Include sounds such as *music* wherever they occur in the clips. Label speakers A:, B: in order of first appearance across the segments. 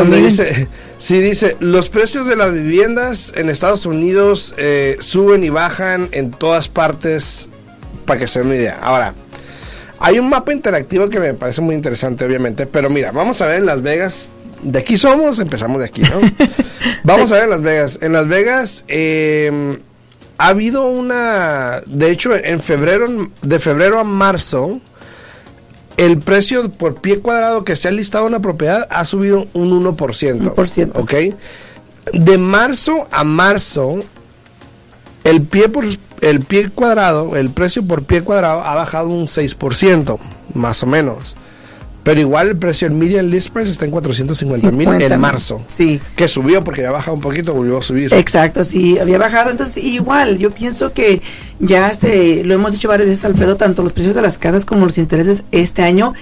A: Donde dice, sí dice, los precios de las viviendas en Estados Unidos eh, suben y bajan en todas partes, para que se den una idea. Ahora, hay un mapa interactivo que me parece muy interesante, obviamente, pero mira, vamos a ver en Las Vegas, de aquí somos, empezamos de aquí, ¿no? *laughs* vamos a ver en Las Vegas. En Las Vegas eh, ha habido una, de hecho, en febrero, de febrero a marzo, el precio por pie cuadrado que se ha listado en la propiedad ha subido un 1%.
B: 1%.
A: ¿Ok? De marzo a marzo, el pie, por, el pie cuadrado, el precio por pie cuadrado ha bajado un 6%, más o menos. Pero igual el precio del median list price está en 450 mil
B: 50,000.
A: en marzo.
B: Sí.
A: Que subió porque ya bajado un poquito, volvió a subir.
B: Exacto, sí, había bajado. Entonces, igual, yo pienso que ya este, lo hemos dicho varias veces, Alfredo, tanto los precios de las casas como los intereses este año,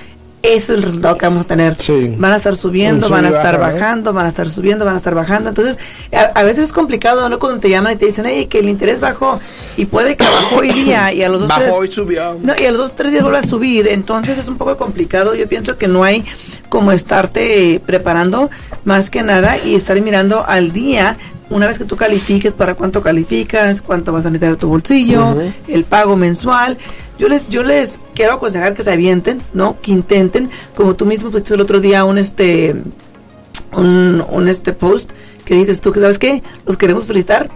B: ese es el resultado que vamos a tener.
A: Sí.
B: Van a estar subiendo, van a estar
A: baja, ¿eh?
B: bajando, van a estar subiendo, van a estar bajando. Entonces, a, a veces es complicado, ¿no? Cuando te llaman y te dicen, hey, que el interés bajó, y puede que bajó hoy día, y a los dos, tres-
A: Bajó y subió.
B: no, y a los dos tres días vuelve a subir, entonces es un poco complicado. Yo pienso que no hay como estarte preparando más que nada y estar mirando al día. Una vez que tú califiques para cuánto calificas, cuánto vas a necesitar a tu bolsillo, el pago mensual. Yo les, yo les quiero aconsejar que se avienten, ¿no? Que intenten, como tú mismo pusiste el otro día un este un, un este post que dices tú que sabes qué, los queremos felicitar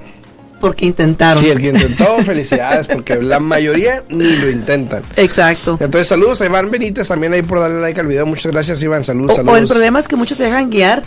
B: porque intentaron.
A: Sí, el que intentó, felicidades, porque la mayoría ni lo intentan.
B: Exacto.
A: Entonces, saludos a Iván Benítez también ahí por darle like al video. Muchas gracias, Iván. Saludos,
B: O,
A: saludos.
B: o el problema es que muchos se dejan guiar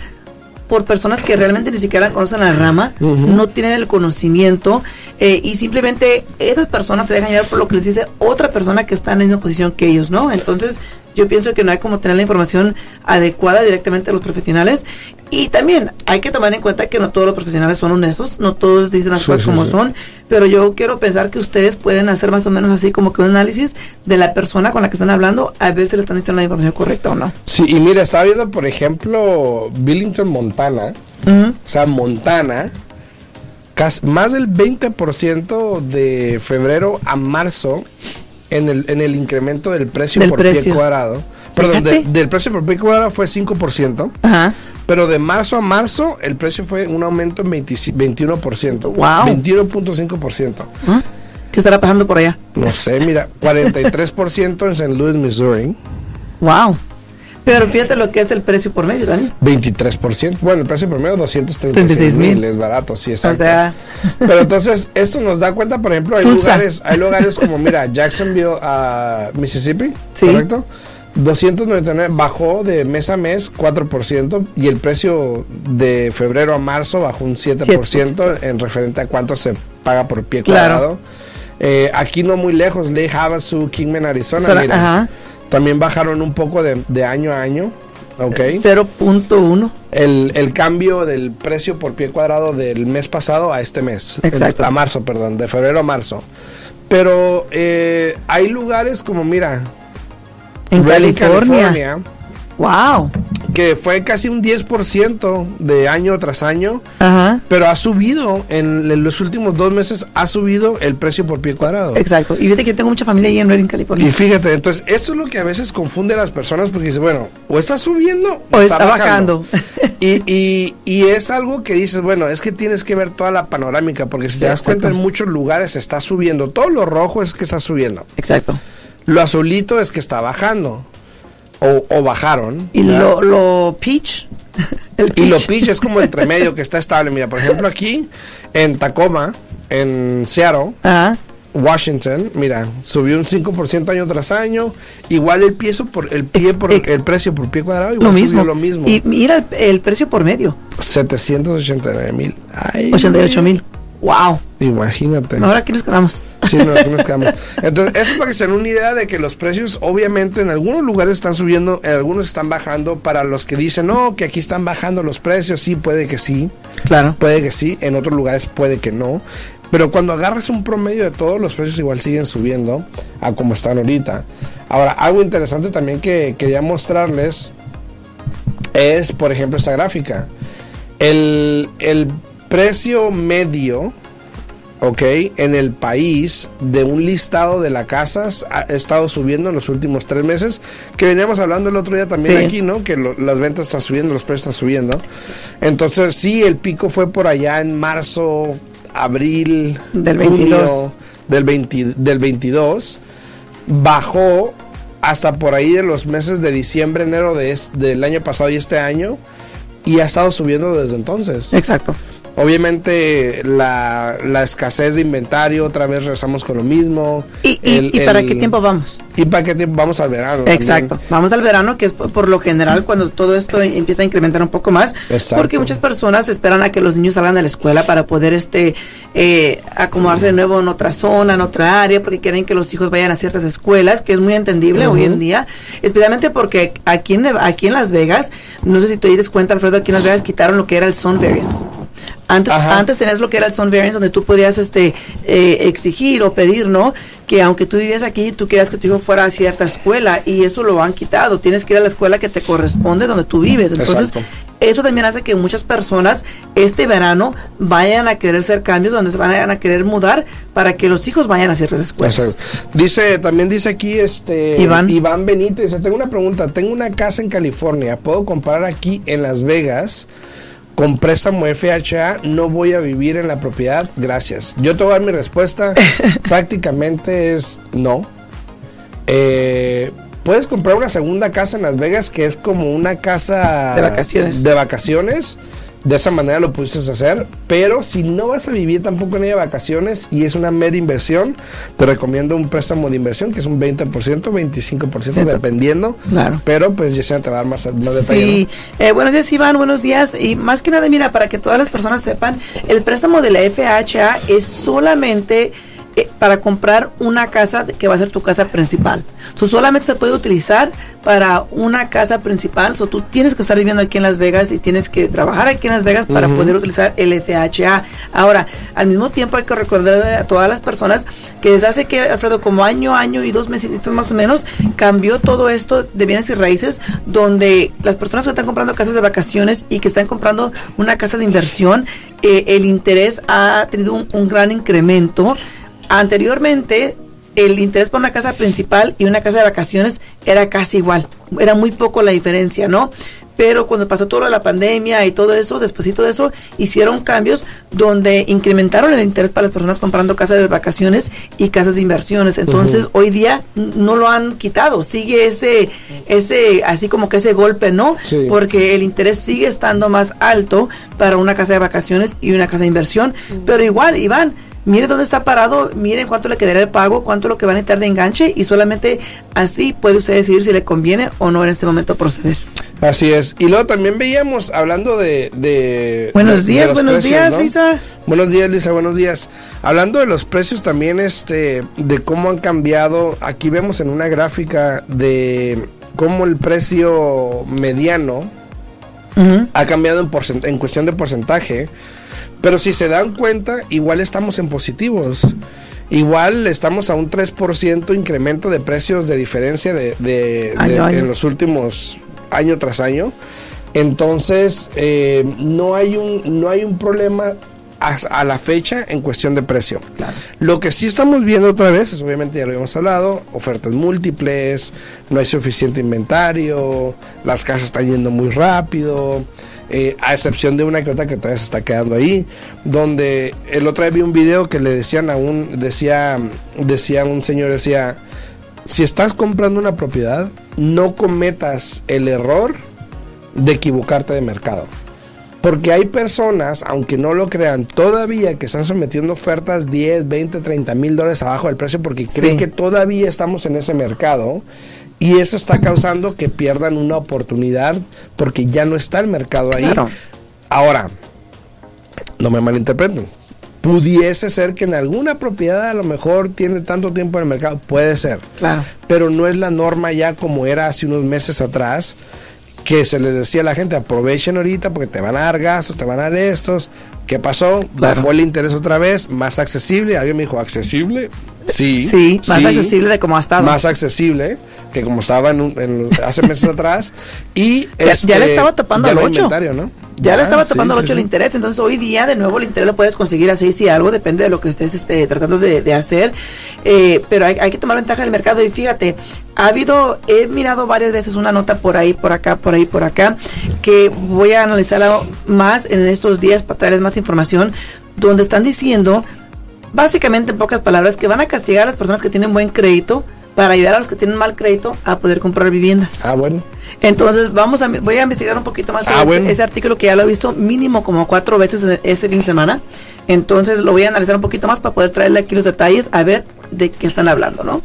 B: por personas que realmente ni siquiera conocen la rama, no tienen el conocimiento eh, y simplemente esas personas se dejan guiar por lo que les dice otra persona que está en la misma posición que ellos, ¿no? Entonces yo pienso que no hay como tener la información adecuada directamente a los profesionales y también hay que tomar en cuenta que no todos los profesionales son honestos, no todos dicen las
A: Sí,
B: cosas
A: sí,
B: como
A: sí.
B: son, pero yo quiero pensar que ustedes pueden hacer más o menos así como que un análisis de la persona con la que están hablando, a ver si le están diciendo la información correcta o no.
A: Sí, y mira, estaba viendo, por ejemplo, Billington, Montana. O sea, Montana, más del 20% de febrero a marzo en el, en el incremento del precio
B: Del
A: por pie
B: precio.
A: cuadrado. Perdón, de- del precio por pie cuadrado fue 5%,
B: Ajá.
A: Pero de marzo a marzo el precio fue un aumento en 20 21%.
B: Wow.
A: 21.5%.
B: ¿Ah? ¿Qué estará pasando por allá?
A: No sé, mira, 43% en St. Louis, Missouri.
B: Wow. Pero fíjate lo que es el precio por medio también.
A: 23%. Bueno, el precio promedio 236
B: 36
A: mil.
B: mil.
A: Es barato, sí, exacto.
B: O sea,
A: Pero entonces, esto nos da cuenta, por ejemplo, hay
B: Tulsa.
A: lugares, hay lugares como, mira, Jacksonville, a Mississippi,
B: Sí.
A: ¿correcto? 299 bajó de mes a mes 4% y el precio de febrero a marzo bajó un 7% en referente a cuánto se paga por pie
B: Claro.
A: cuadrado. Eh, aquí no muy lejos, Lake Havasu, Kingman, Arizona, mira,
B: ajá.
A: también bajaron un poco de, de año a año. Ok.
B: 0.1.
A: El, el cambio del precio por pie cuadrado del mes pasado a este mes.
B: Exacto.
A: A marzo, perdón, de febrero a marzo. Pero eh, hay lugares como, mira,
B: En
A: Redding,
B: California. Wow.
A: que fue casi un 10% de año tras año,
B: Ajá.
A: pero ha subido, en, los últimos dos meses ha subido el precio por pie cuadrado.
B: Exacto. Y fíjate que yo tengo mucha familia ahí en Redding, California.
A: Y fíjate, entonces esto es lo que a veces confunde a las personas porque dice, bueno, o está subiendo
B: O está bajando.
A: Y, y, y es algo que dices, bueno, es que tienes que ver toda la panorámica porque si te das cuenta en muchos lugares está subiendo. Todo lo rojo es que está subiendo.
B: Exacto.
A: Lo azulito es que está bajando. O, o bajaron.
B: Y
A: ¿verdad?
B: lo, lo peach. *laughs* el
A: Y lo
B: peach.
A: pitch es como entre medio que está *laughs* estable. Mira, por ejemplo, aquí en Tacoma, en Seattle,
B: Ajá.
A: Washington, mira, subió un 5% año tras año. Igual el pie por el pie
B: Ex-
A: por
B: ex-
A: el precio por pie cuadrado igual
B: Lo mismo.
A: lo mismo.
B: Y mira el, el precio por medio.
A: 789 mil.
B: 88 mil. Wow.
A: Imagínate.
B: Ahora aquí nos quedamos.
A: Sí, no, aquí nos *laughs* quedamos. Entonces, eso es para que se den una idea de que los precios, obviamente, en algunos lugares están subiendo, en algunos están bajando. Para los que dicen, no, que aquí están bajando los precios, sí, puede que sí.
B: Claro.
A: Puede que sí, en otros lugares puede que no. Pero cuando agarras un promedio de todos, los precios igual siguen subiendo a como están ahorita. Ahora, algo interesante también que quería mostrarles es, por ejemplo, esta gráfica. El, el precio medio, ok, en el país de un listado de las casas ha estado subiendo en los últimos tres meses, que veníamos hablando el otro día también
B: Sí.
A: aquí, ¿no? Que lo- las ventas están subiendo, los precios están subiendo. Entonces, sí, el pico fue por allá en marzo, abril,
B: Del
A: junio
B: 22.
A: del, 20 del 22. Bajó hasta por ahí de los meses de diciembre, enero de es- del año pasado y este año. Y ha estado subiendo desde entonces.
B: Exacto.
A: Obviamente la, la escasez de inventario, otra vez regresamos con lo mismo.
B: ¿Y, y,
A: El-
B: y para
A: el-
B: qué tiempo vamos?
A: ¿Y para qué tiempo vamos al verano? también.
B: Exacto. Vamos al verano, que es por, por lo general cuando todo esto empieza a incrementar un poco más.
A: Exacto.
B: Porque muchas personas esperan a que los niños salgan de la escuela para poder este eh, acomodarse de nuevo en otra zona, en otra área, porque quieren que los hijos vayan a ciertas escuelas, que es muy entendible hoy en día. Especialmente porque aquí en, aquí en Las Vegas, no sé si te das cuenta, Alfredo, aquí en Las Vegas quitaron lo que era el Sun Variance. Antes,
A: Ajá.
B: antes tenías lo que era el Sun Variance, donde tú podías este, eh, exigir o pedir, ¿no? Que aunque tú vivías aquí, tú quieras que tu hijo fuera a cierta escuela y eso lo han quitado. Tienes que ir a la escuela que te corresponde donde tú vives. Entonces,
A: Exacto.
B: eso también hace que muchas personas este verano vayan a querer hacer cambios, donde se vayan a querer mudar para que los hijos vayan a ciertas escuelas.
A: Exacto. Dice, también dice aquí este
B: Iván.
A: Iván Benítez, dice, tengo una pregunta, tengo una casa en California, ¿puedo comprar aquí en Las Vegas? Con préstamo FHA no voy a vivir en la propiedad, gracias. Yo te voy a dar mi respuesta, *laughs* prácticamente es no. Eh, puedes comprar una segunda casa en Las Vegas que es como una casa
B: De vacaciones.
A: De vacaciones. De esa manera lo pudiste hacer, pero si no vas a vivir tampoco en ella vacaciones y es una mera inversión, te recomiendo un préstamo de inversión que es un 20%, 25%,
B: Cierto.
A: dependiendo.
B: Claro.
A: Pero pues Yesenia te va a dar más, más detalle.
B: Sí, Eh, buenos días Iván, buenos días. Y más que nada, mira, para que todas las personas sepan, el préstamo de la FHA es solamente eh, para comprar una casa que va a ser tu casa principal. So, solamente se puede utilizar para una casa principal. So, tú tienes que estar viviendo aquí en Las Vegas y tienes que trabajar aquí en Las Vegas para poder utilizar el FHA. Ahora, al mismo tiempo hay que recordar a todas las personas que desde hace que, Alfredo, como año, año y dos meses más o menos, cambió todo esto de bienes y raíces, donde las personas que están comprando casas de vacaciones y que están comprando una casa de inversión, eh, el interés ha tenido un, un gran incremento. Anteriormente, el interés por una casa principal y una casa de vacaciones era casi igual, era muy poco la diferencia, ¿no? Pero cuando pasó de la pandemia y todo eso, después de eso, hicieron cambios donde incrementaron el interés para las personas comprando casas de vacaciones y casas de inversiones. Entonces, hoy día no lo han quitado, sigue ese, ese, así como que ese golpe, ¿no?
A: Sí.
B: Porque el interés sigue estando más alto para una casa de vacaciones y una casa de inversión. Pero igual, Iván, mire dónde está parado, miren cuánto le quedará el pago, cuánto lo que van a necesitar de enganche y solamente así puede usted decidir si le conviene o no en este momento proceder.
A: Así es. Y luego también veíamos, hablando de... de
B: Buenos
A: de
B: días, buenos
A: precios,
B: días,
A: ¿no?
B: Lisa.
A: Buenos días, Lisa, buenos días. Hablando de los precios también, este, de cómo han cambiado, aquí vemos en una gráfica de cómo el precio mediano ha cambiado en, en cuestión de porcentaje, pero si se dan cuenta, igual estamos en positivos. Igual estamos a un 3% incremento de precios de diferencia de, de-
B: Año
A: de-
B: año.
A: en los últimos año tras año. Entonces, eh, no, hay un, no hay un problema a, la fecha en cuestión de precio.
B: Claro.
A: Lo que sí estamos viendo otra vez, es, obviamente ya lo habíamos hablado, ofertas múltiples, no hay suficiente inventario, las casas están yendo muy rápido, eh, a excepción de una que otra que todavía se está quedando ahí, donde el otro día vi un video que le decían a un, decía, decía un señor, decía, si estás comprando una propiedad, no cometas el error de equivocarte de mercado. Porque hay personas, aunque no lo crean, todavía que están sometiendo ofertas 10, 20, 30 mil dólares abajo del precio porque creen
B: Sí.
A: que todavía estamos en ese mercado. Y eso está causando que pierdan una oportunidad porque ya no está el mercado ahí.
B: Claro.
A: Ahora, no me malinterpreten. Pudiese ser que en alguna propiedad a lo mejor tiene tanto tiempo en el mercado. Puede ser
B: Claro.
A: pero no es la norma ya como era hace unos meses atrás, que se les decía a la gente, aprovechen ahorita porque te van a dar gastos, te van a dar estos. ¿Qué pasó?
B: Claro.
A: Bajó el interés otra vez, más accesible. Alguien me dijo, ¿accesible? Sí.
B: Sí, más
A: sí,
B: accesible de como ha estado.
A: Más accesible que como estaba en un- en- hace meses atrás. Y
B: Ya-
A: este,
B: ya le estaba tapando
A: ya
B: al
A: no hay
B: ocho.
A: inventario, ¿no?
B: Ya, le estaba tapando mucho el interés, entonces hoy día de nuevo el interés lo puedes conseguir a 6 y algo, depende de lo que estés este, tratando de, hacer, eh, pero hay, hay, que tomar ventaja del mercado y fíjate, ha habido, he mirado varias veces una nota por ahí, por acá, por ahí, por acá, que voy a analizarla más en estos días para traerles más información, donde están diciendo, básicamente en pocas palabras, que van a castigar a las personas que tienen buen crédito para ayudar a los que tienen mal crédito a poder comprar viviendas.
A: Ah, bueno.
B: Entonces, vamos a, voy a investigar un poquito más ah, ese, artículo que ya lo he visto mínimo como cuatro veces ese fin de semana. Entonces, lo voy a analizar un poquito más para poder traerle aquí los detalles a ver de qué están hablando, ¿no?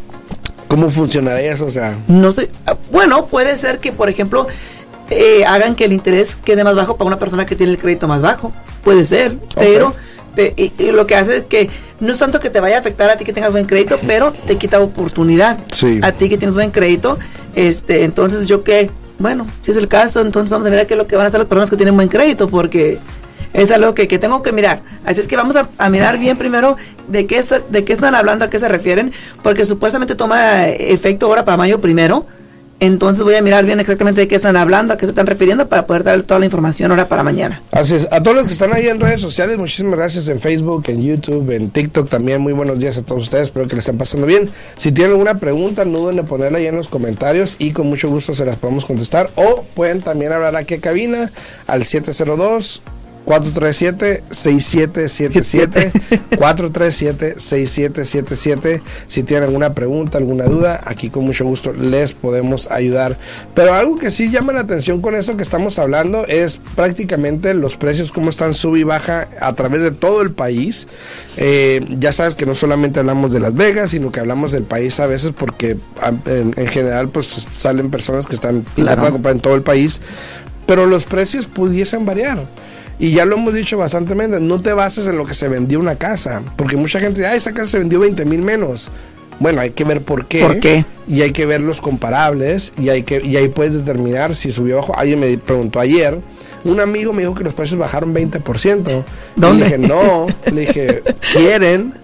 A: ¿Cómo funcionaría eso? O sea,
B: no sé. Bueno, puede ser que, por ejemplo, eh, hagan que el interés quede más bajo para una persona que tiene el crédito más bajo. Puede ser, pero y, lo que hace es que no es tanto que te vaya a afectar a ti que tengas buen crédito, pero te quita oportunidad. A ti que tienes buen crédito, este, entonces yo que, bueno, si es el caso, entonces vamos a mirar qué es lo que van a hacer las personas que tienen buen crédito, porque es algo que, que tengo que mirar. Así es que vamos a, mirar bien primero de qué, de qué están hablando, a qué se refieren, porque supuestamente toma efecto ahora para mayo primero entonces voy a mirar bien exactamente de qué están hablando, a qué se están refiriendo para poder dar toda la información ahora para mañana.
A: Así es. A todos los que están ahí en redes sociales, muchísimas gracias en Facebook, en YouTube, en TikTok también. Muy buenos días a todos ustedes. Espero que les estén pasando bien. Si tienen alguna pregunta, no duden en ponerla ahí en los comentarios y con mucho gusto se las podemos contestar. O pueden también hablar aquí a cabina al 702 437-6777. 437-6777. *laughs* Si tienen alguna pregunta, alguna duda, aquí con mucho gusto les podemos ayudar. Pero algo que sí llama la atención con eso que estamos hablando es prácticamente los precios, cómo están sub y baja a través de todo el país. Eh, ya sabes que no solamente hablamos de Las Vegas, sino que hablamos del país a veces porque en, general pues salen personas que están claro. comprar en todo el país. Pero los precios pudiesen variar. Y ya lo hemos dicho bastante, no te bases en lo que se vendió una casa, porque mucha gente dice, ah, esa casa se vendió 20 mil menos. Bueno, hay que ver por qué.
B: ¿Por qué?
A: Y hay que ver los comparables y, hay que, y ahí puedes determinar si subió bajo. Alguien me preguntó ayer, un amigo me dijo que los precios bajaron 20%.
B: ¿Dónde?
A: le dije, no. le dije, *laughs* quieren,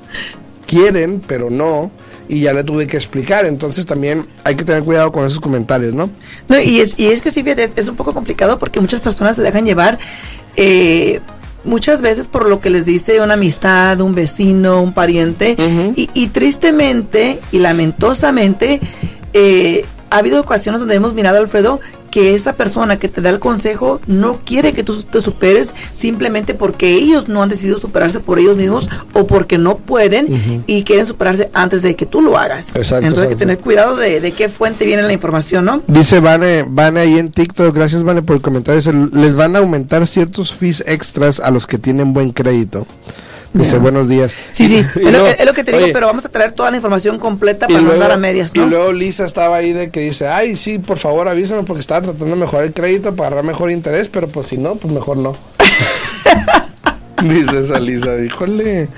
A: quieren, pero no y ya le tuve que explicar. Entonces también hay que tener cuidado con esos comentarios, ¿no?
B: No, y es, y es que sí, es, es un poco complicado porque muchas personas se dejan llevar eh, muchas veces por lo que les dice una amistad, un vecino, un pariente, y, y, tristemente y lamentosamente eh, ha habido ocasiones donde hemos mirado, Alfredo, que esa persona que te da el consejo no quiere que tú te superes simplemente porque ellos no han decidido superarse por ellos mismos o porque no pueden y quieren superarse antes de que tú lo hagas. Entonces hay que tener cuidado de, qué fuente viene la información, ¿no?
A: Dice Vane, Vane ahí en TikTok, gracias Vane por el comentario, les van a aumentar ciertos fees extras a los que tienen buen crédito. Dice, buenos días.
B: Sí, sí, *laughs* es, lo, que te digo, pero vamos a traer toda la información completa para mandar a medias, ¿no?
A: Y luego Lisa estaba ahí de que dice, ay, sí, por favor avísame porque estaba tratando de mejorar el crédito para agarrar mejor interés, pero pues si no, pues mejor no. *laughs* Dice esa Lisa, díjole.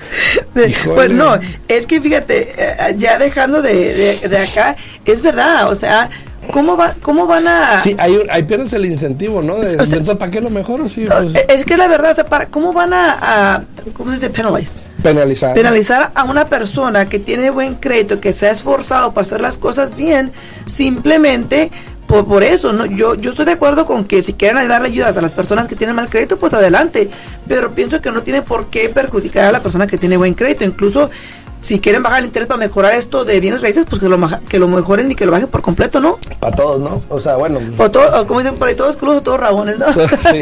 B: Pues no, es que fíjate, eh, ya dejando de, de acá, es verdad, o sea, ¿Cómo, va, ¿Cómo van a...?
A: Sí, ahí, ahí pierdes el incentivo, ¿no? De, ¿Para qué lo mejor? Sí,
B: pues. Es que la verdad, o sea, para, ¿cómo van a, ¿cómo se dice?
A: Penalizar.
B: Penalizar a una persona que tiene buen crédito, que se ha esforzado para hacer las cosas bien, simplemente por, por eso, ¿no? Yo, yo estoy de acuerdo con que si quieren darle ayudas a las personas que tienen mal crédito, pues adelante. Pero pienso que no tiene por qué perjudicar a la persona que tiene buen crédito. Incluso si quieren bajar el interés para mejorar esto de bienes raíces, pues que lo, que lo mejoren y que lo bajen por completo, ¿no?
A: Para todos, ¿no? O sea, bueno.
B: O, todo, como dicen por ahí, todos cruzos, todos rabones, ¿no?
A: Sí, *laughs*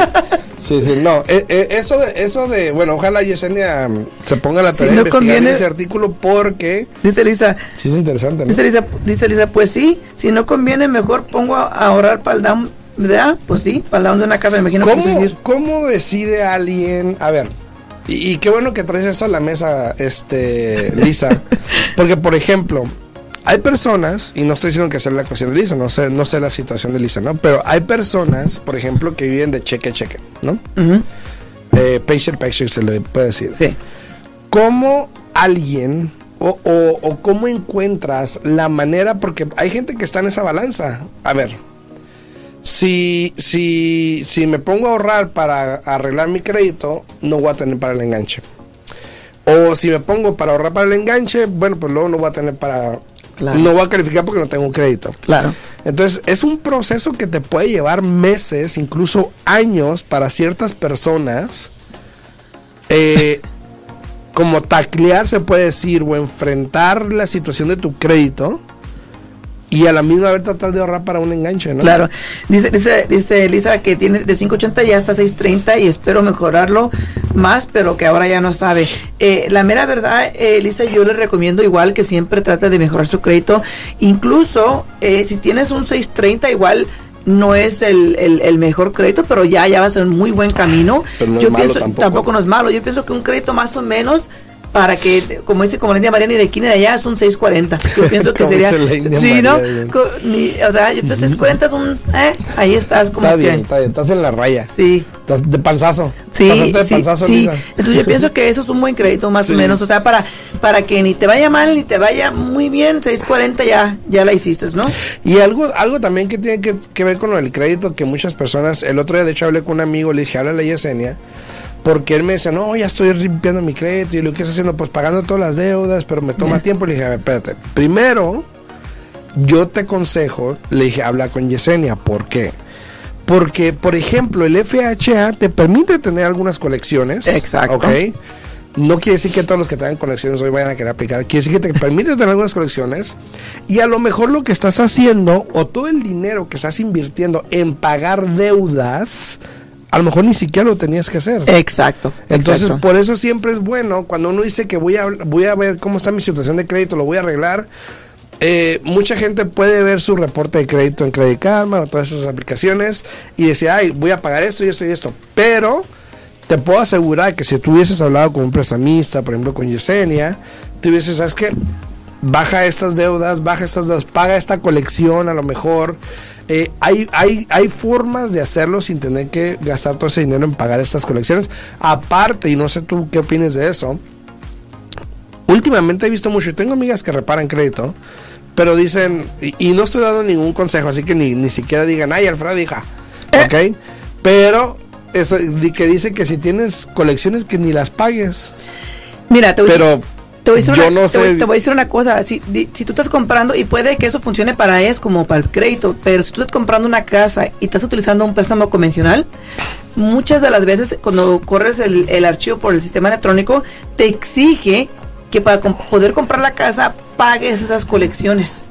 A: sí, sí, no. Eh, eh, eso, de, eso de, bueno, ojalá Yesenia mm, se ponga la tarea de investigar ese artículo porque...
B: Dice Lisa.
A: Sí, es interesante, ¿no?
B: Dice Lisa, dice Lisa, pues sí, si no conviene, mejor pongo a, ahorrar para el down, ¿verdad? Pues sí, para el down de una casa, me imagino
A: ¿Cómo, que decir. ¿Cómo decide alguien, a ver y, qué bueno que traes eso a la mesa, este, Lisa. *laughs* Porque, por ejemplo, hay personas, y no estoy diciendo que sea la cuestión de Lisa, no sé, no sé la situación de Lisa, ¿no? Pero hay personas, por ejemplo, que viven de cheque a cheque, ¿no? eh, patient, patient se le puede decir.
B: Sí.
A: ¿Cómo alguien o, o, o, cómo encuentras la manera? Porque hay gente que está en esa balanza. A ver, si, si, si me pongo a ahorrar para arreglar mi crédito, no voy a tener para el enganche. O si me pongo para ahorrar para el enganche, bueno, pues luego no voy a tener para
B: Claro.
A: No voy a calificar porque no tengo crédito.
B: Claro.
A: Entonces, es un proceso que te puede llevar meses, incluso años para ciertas personas. eh, como taclear, se puede decir, o enfrentar la situación de tu crédito y a la misma vez tratar de ahorrar para un enganche, ¿no?
B: Claro. Dice, dice, dice Lisa que tiene de 580 ya hasta 630 y espero mejorarlo más, pero que ahora ya no sabe. Eh, la mera verdad, eh, Lisa, yo le recomiendo igual que siempre trate de mejorar su crédito. Incluso eh, si tienes un 630, igual no es el, el, el mejor crédito, pero ya, ya va a ser un muy buen camino.
A: Pero no es
B: yo
A: malo
B: pienso,
A: tampoco.
B: no es malo. Yo pienso que un crédito más o menos para que, como dice como la India Mariana y de aquí de allá es un 640. Yo *laughs* pienso que sería... Sí, ¿no? Ni- o sea, yo pienso que 640 es un... Eh, ahí estás como
A: Está
B: que...
A: bien, está bien, estás en la raya.
B: Sí.
A: Estás de panzazo.
B: Sí,
A: Pasaste de
B: sí,
A: panzazo,
B: sí.
A: Lisa.
B: Entonces yo *laughs* pienso que eso es un buen crédito más
A: Sí.
B: o menos, o sea, para para que ni te vaya mal ni te vaya muy bien, 640 ya ya la hiciste, ¿no?
A: Y algo, algo también que tiene que, que ver con lo del crédito, que muchas personas, el otro día de hecho hablé con un amigo, le dije, háblale a Yesenia, porque él me decía, no, ya estoy limpiando mi crédito, y lo que estás haciendo, pues pagando todas las deudas, pero me toma tiempo, le dije, a ver, espérate, primero, yo te aconsejo, le dije, habla con Yesenia, ¿por qué? Porque, por ejemplo, el FHA te permite tener algunas colecciones.
B: Exacto.
A: ¿ok? No quiere decir que todos los que tengan colecciones hoy vayan a querer aplicar. Quiere decir que te permite tener algunas colecciones. Y a lo mejor lo que estás haciendo, o todo el dinero que estás invirtiendo en pagar deudas, a lo mejor ni siquiera lo tenías que hacer.
B: Exacto.
A: Entonces,
B: exacto.
A: por eso siempre es bueno cuando uno dice que voy a, voy a ver cómo está mi situación de crédito, lo voy a arreglar. eh, mucha gente puede ver su reporte de crédito en Credit Karma o todas esas aplicaciones y decir, ay, voy a pagar esto y esto y esto. Pero te puedo asegurar que si tú hubieses hablado con un prestamista, por ejemplo con Yesenia, tú hubieses, ¿sabes qué? Baja estas deudas, baja estas deudas, paga esta colección a lo mejor. Eh, hay, hay, hay formas de hacerlo sin tener que gastar todo ese dinero en pagar estas colecciones. Aparte, y no sé tú qué opinas de eso, últimamente he visto mucho, y tengo amigas que reparan crédito, pero dicen, y, y no estoy dando ningún consejo, así que ni, ni siquiera digan, ay, Alfredo, hija, ¿ok? Pero eso, que dice que si tienes colecciones que ni las pagues,
B: Mira, te voy,
A: pero
B: te voy a decir
A: yo
B: una,
A: no
B: te voy-
A: sé.
B: te voy a decir una cosa, si, di- si tú estás comprando, y puede que eso funcione para es como para el crédito, pero si tú estás comprando una casa y estás utilizando un préstamo convencional, muchas de las veces cuando corres el, el archivo por el sistema electrónico, te exige que para poder comprar la casa pagues esas colecciones.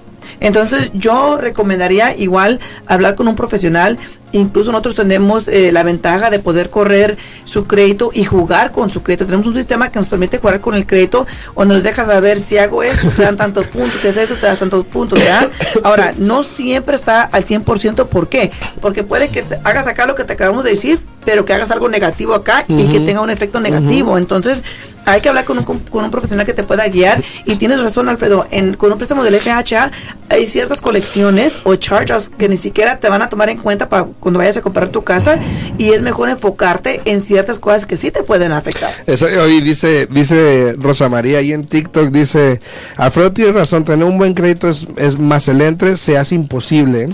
B: Entonces yo recomendaría igual hablar con un profesional. Incluso nosotros tenemos eh, la ventaja de poder correr su crédito y jugar con su crédito. Tenemos un sistema que nos permite jugar con el crédito o nos deja saber si hago esto, te dan tantos puntos, si haces eso, te das tantos puntos. ¿verdad? Ahora, no siempre está al 100%. ¿Por qué? Porque puede que te hagas acá lo que te acabamos de decir, pero que hagas algo negativo acá y que tenga un efecto negativo. Entonces, hay que hablar con un, con un profesional que te pueda guiar. Y tienes razón, Alfredo, en, con un préstamo del FHA hay ciertas colecciones o charges que ni siquiera te van a tomar en cuenta para cuando vayas a comprar tu casa y es mejor enfocarte en ciertas cosas que sí te pueden afectar.
A: Eso, oye, dice, dice Rosa María ahí en TikTok, dice, Alfredo tiene razón, tener un buen crédito es, es más el entre, se hace imposible,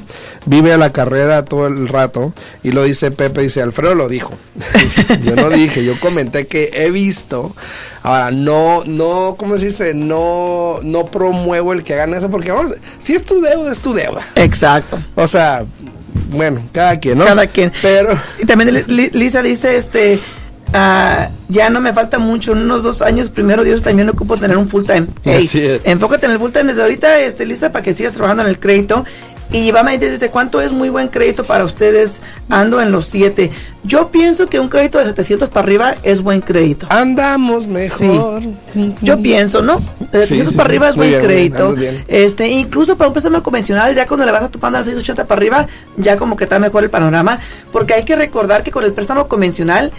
A: vive a la carrera todo el rato, y lo dice Pepe, dice, Alfredo lo dijo, *laughs* yo no dije, yo comenté que he visto, ahora, no, no, ¿cómo se dice? No, no promuevo el que hagan eso, porque vamos, si es tu deuda, es tu deuda,
B: Exacto.
A: o sea, bueno, cada quien, ¿no?
B: Cada quien.
A: Pero...
B: Y también Li- Li- Lisa dice, este, ah, ya no me falta mucho, en unos dos años, primero Dios, también ocupo tener un full time.
A: Así es.
B: Enfócate en el full time desde ahorita, este, Lisa, para que sigas trabajando en el crédito. Y va a dice, ¿cuánto es muy buen crédito para ustedes? Ando en los siete. Yo pienso que un crédito de 700 para arriba es buen crédito.
A: Andamos mejor.
B: Yo pienso, ¿no? De
A: Sí,
B: 700
A: sí,
B: para
A: sí.
B: arriba es
A: Muy
B: buen
A: bien, muy bien,
B: crédito.
A: bien.
B: Este, incluso para un préstamo convencional, ya cuando le vas a topando al 680 para arriba, ya como que está mejor el panorama, porque hay que recordar que con el préstamo convencional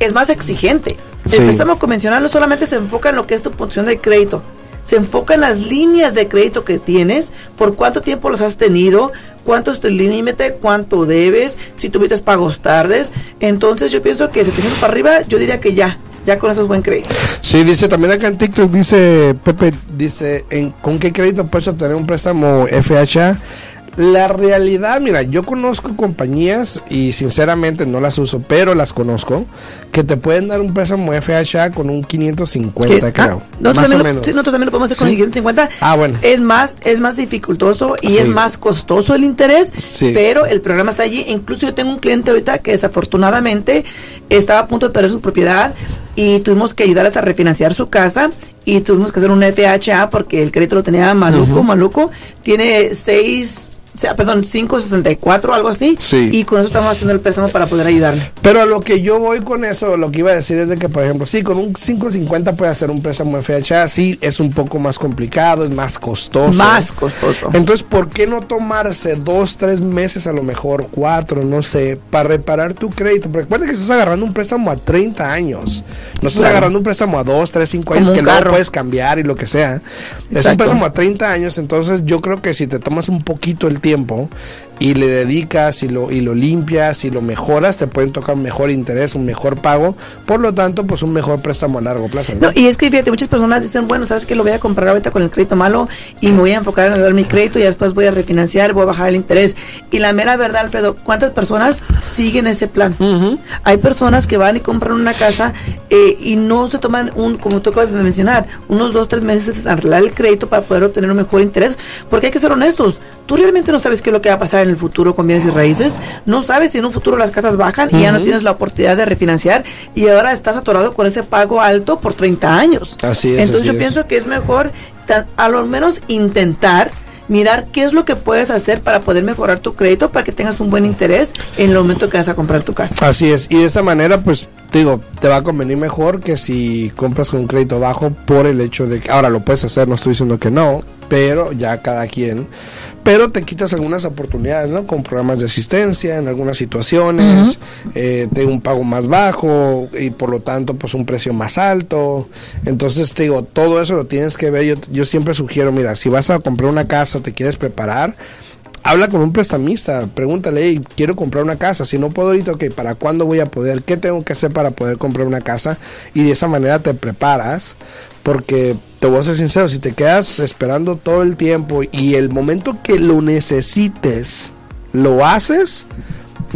B: es más exigente.
A: Sí.
B: El préstamo convencional no solamente se enfoca en lo que es tu posición de crédito, se enfoca en las líneas de crédito que tienes, por cuánto tiempo las has tenido, cuánto es tu límite, cuánto debes, si tuviste pagos tardes. Entonces yo pienso que 700 para arriba, yo diría que ya, ya con eso es buen crédito.
A: Sí, dice también acá en TikTok, dice Pepe, dice, ¿en, ¿con qué crédito puedes obtener un préstamo FHA? La realidad, mira, yo conozco compañías y sinceramente no las uso, pero las conozco, que te pueden dar un préstamo FHA con un 550, creo.
B: Ah, nosotros,
A: más
B: también
A: o
B: lo,
A: menos.
B: sí, nosotros también lo podemos hacer con
A: Sí.
B: el 550.
A: Ah, bueno.
B: Es más, es más dificultoso y
A: Sí.
B: es más costoso el interés,
A: Sí.
B: pero el programa está allí. Incluso yo tengo un cliente ahorita que desafortunadamente estaba a punto de perder su propiedad y tuvimos que ayudarles a refinanciar su casa y tuvimos que hacer un FHA porque el crédito lo tenía maluco, maluco. Tiene seis, o sea, perdón, 564, algo así.
A: Sí.
B: Y con eso estamos haciendo el préstamo para poder ayudarle.
A: Pero a lo que yo voy con eso, lo que iba a decir es de que, por ejemplo, sí, con un 550 puede hacer un préstamo FHA, sí, es un poco más complicado, es más costoso.
B: Más costoso.
A: Entonces, ¿por qué no tomarse dos, tres meses, a lo mejor cuatro, no sé, para reparar tu crédito? Porque recuerda que estás agarrando un préstamo a 30 años. No estás
B: Claro.
A: agarrando un préstamo a dos, tres, cinco
B: Como
A: años
B: un
A: que
B: carro.
A: puedes cambiar y lo que sea. Es un préstamo a 30 años, entonces yo creo que si te tomas un poquito el tiempo tiempo y le dedicas y lo, y lo limpias y lo mejoras, te pueden tocar un mejor interés, un mejor pago. Por lo tanto, pues un mejor préstamo a largo plazo. ¿no?
B: No, y es que fíjate, muchas personas dicen, bueno, sabes que lo voy a comprar ahorita con el crédito malo y me voy a enfocar en dar mi crédito y después voy a refinanciar, voy a bajar el interés. Y la mera verdad, Alfredo, ¿cuántas personas siguen ese plan? Hay personas que van y compran una casa eh, y no se toman un, como tú acabas de mencionar, unos dos, tres meses a arreglar el crédito para poder obtener un mejor interés, porque hay que ser honestos. Tú realmente no sabes qué es lo que va a pasar en el futuro con bienes y raíces. No sabes si en un futuro las casas bajan y ya no tienes la oportunidad de refinanciar y ahora estás atorado con ese pago alto por 30 años.
A: Así es,
B: Entonces
A: así
B: yo
A: es.
B: pienso que es mejor a lo menos intentar mirar qué es lo que puedes hacer para poder mejorar tu crédito para que tengas un buen interés en el momento que vas a comprar tu casa.
A: Así es, y de esa manera, pues, te digo, te va a convenir mejor que si compras con un crédito bajo por el hecho de que, ahora lo puedes hacer, no estoy diciendo que no, pero ya cada quien, pero te quitas algunas oportunidades, ¿no? Con programas de asistencia en algunas situaciones, eh, de un pago más bajo y por lo tanto, pues, un precio más alto. Entonces, te digo, todo eso lo tienes que ver. Yo, yo siempre sugiero, mira, si vas a comprar una casa o te quieres preparar, habla con un prestamista, pregúntale, "Hey, quiero comprar una casa, si no puedo ahorita, ok, ¿para cuándo voy a poder? ¿Qué tengo que hacer para poder comprar una casa? Y de esa manera te preparas, porque te voy a ser sincero, si te quedas esperando todo el tiempo y el momento que lo necesites, lo haces,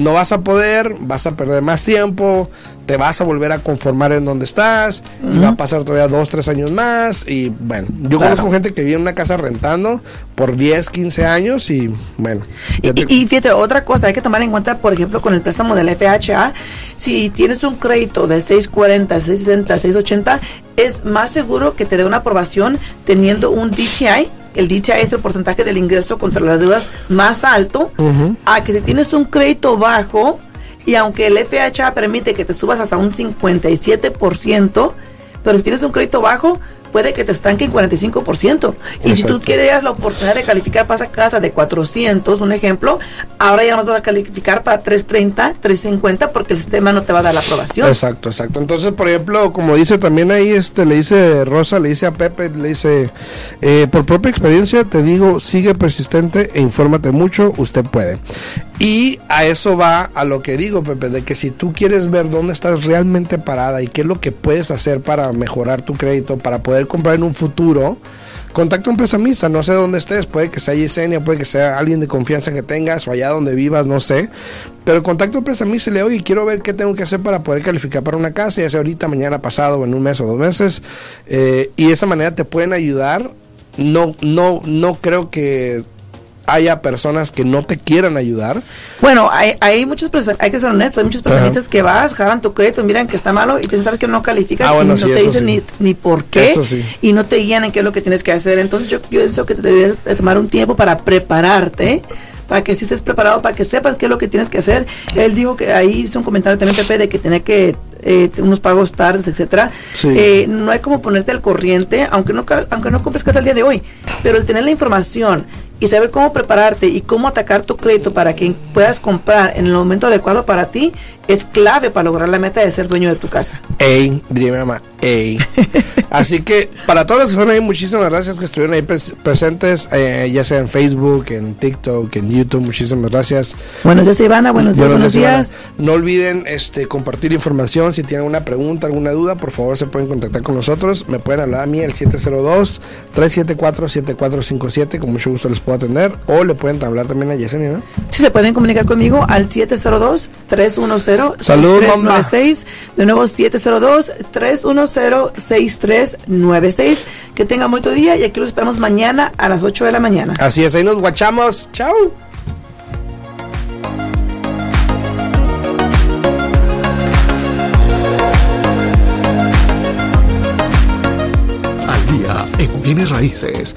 A: no vas a poder, vas a perder más tiempo, te vas a volver a conformar en donde estás, y va a pasar todavía dos, tres años más, y bueno, yo
B: Claro.
A: conozco gente que vive en una casa rentando por 10, 15 años, y bueno. te-
B: Y, y fíjate, otra cosa, hay que tomar en cuenta, por ejemplo, con el préstamo del FHA, si tienes un crédito de 640, 660, 680, es más seguro que te dé una aprobación teniendo un DTI. El DTI es el porcentaje del ingreso contra las deudas más alto, a que si tienes un crédito bajo, y aunque el FHA permite que te subas hasta un 57%, pero si tienes un crédito bajo, puede que te estanque en 45%. Y si tú quieres la oportunidad de calificar para esa casa de 400, un ejemplo, ahora ya no vas a calificar para 330, 350, porque el sistema no te va a dar la aprobación.
A: Exacto, exacto. Entonces, por ejemplo, como dice también ahí, este, le dice Rosa, le dice a Pepe, le dice, eh, por propia experiencia te digo, sigue persistente e infórmate mucho, usted puede. Y a eso va a lo que digo, Pepe, de que si tú quieres ver dónde estás realmente parada y qué es lo que puedes hacer para mejorar tu crédito, para poder comprar en un futuro, contacta a un prestamista, no sé dónde estés, puede que sea Yesenia, puede que sea alguien de confianza que tengas o allá donde vivas, no sé, pero contacta a un prestamista y le oye, quiero ver qué tengo que hacer para poder calificar para una casa, ya sea ahorita, mañana, pasado, o en un mes o dos meses, eh, y de esa manera te pueden ayudar. No, no, no creo que haya personas que no te quieran ayudar.
B: Bueno, hay, hay muchos, hay que ser honestos, hay muchos prestamistas que vas, jalan tu crédito, miran que está malo y te sabes que no calificas
A: Ah, bueno,
B: y no
A: sí,
B: te dicen
A: sí.
B: ni, ni por qué
A: sí.
B: y no te guían en qué es lo que tienes que hacer. Entonces yo pienso que te deberías de tomar un tiempo para prepararte, para que si estés preparado, para que sepas qué es lo que tienes que hacer. Él dijo que ahí hizo un comentario también, Pepe, de que tenía que eh, unos pagos tardes, etcétera.
A: Sí.
B: Eh, no hay como ponerte al corriente, aunque no, aunque no compres casa el día de hoy, pero el tener la información y saber cómo prepararte y cómo atacar tu crédito para que puedas comprar en el momento adecuado para ti es clave para lograr la meta de ser dueño de tu casa.
A: Ey, mi mamá, ey. *laughs* Así que para todos los que están ahí, muchísimas gracias que estuvieron ahí presentes, eh, ya sea en Facebook, en TikTok, en YouTube, muchísimas gracias.
B: Buenos días, Ivana, buenos días, buenos, días.
A: No olviden este, compartir información, si tienen alguna pregunta, alguna duda, por favor se pueden contactar con nosotros, me pueden hablar a mí el 702-374-7457, con mucho gusto les puedo atender, o le pueden hablar también a Yesenia, ¿no?
B: Sí, se pueden comunicar conmigo al 702-310-6396, de nuevo 702-310-6396, que tengan muy día y aquí los esperamos mañana a las 8 de la mañana.
A: Así es, ahí nos guachamos. Chao.
C: Al día en bienes raíces